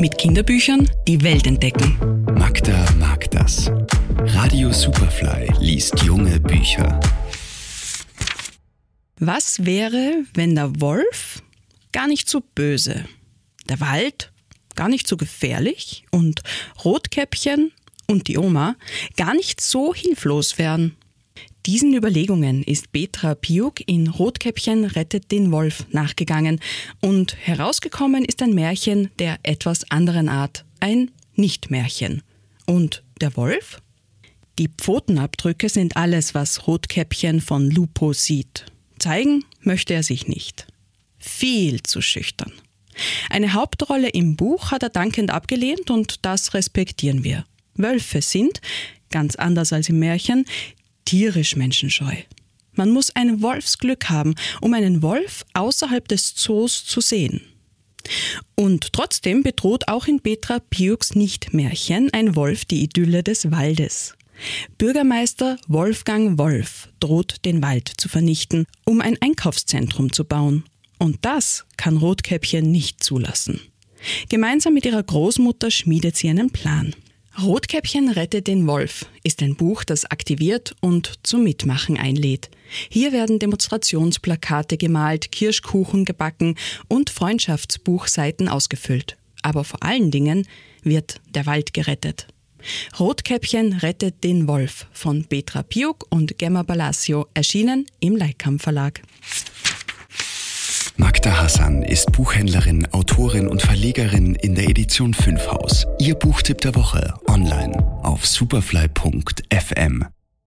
Mit Kinderbüchern die Welt entdecken. Magda mag das. Radio Superfly liest junge Bücher. Was wäre, wenn der Wolf gar nicht so böse, der Wald gar nicht so gefährlich und Rotkäppchen und die Oma gar nicht so hilflos wären? Diesen Überlegungen ist Petra Piuk in Rotkäppchen rettet den Wolf nachgegangen und herausgekommen ist ein Märchen der etwas anderen Art, ein Nichtmärchen. Und der Wolf? Die Pfotenabdrücke sind alles, was Rotkäppchen von Lupo sieht. Zeigen möchte er sich nicht. Viel zu schüchtern. Eine Hauptrolle im Buch hat er dankend abgelehnt und das respektieren wir. Wölfe sind, ganz anders als im Märchen, tierisch menschenscheu. Man muss ein Wolfsglück haben, um einen Wolf außerhalb des Zoos zu sehen. Und trotzdem bedroht auch in Petra Piuks Nicht-Märchen ein Wolf die Idylle des Waldes. Bürgermeister Wolfgang Wolf droht, den Wald zu vernichten, um ein Einkaufszentrum zu bauen. Und das kann Rotkäppchen nicht zulassen. Gemeinsam mit ihrer Großmutter schmiedet sie einen Plan. Rotkäppchen rettet den Wolf ist ein Buch, das aktiviert und zum Mitmachen einlädt. Hier werden Demonstrationsplakate gemalt, Kirschkuchen gebacken und Freundschaftsbuchseiten ausgefüllt. Aber vor allen Dingen wird der Wald gerettet. Rotkäppchen rettet den Wolf von Petra Piuk und Gemma Palacio, erschienen im Leikam Verlag. Magda Hassan ist Buchhändlerin, Autorin und Verlegerin Edition 5 Haus. Ihr Buchtipp der Woche online auf superfly.fm.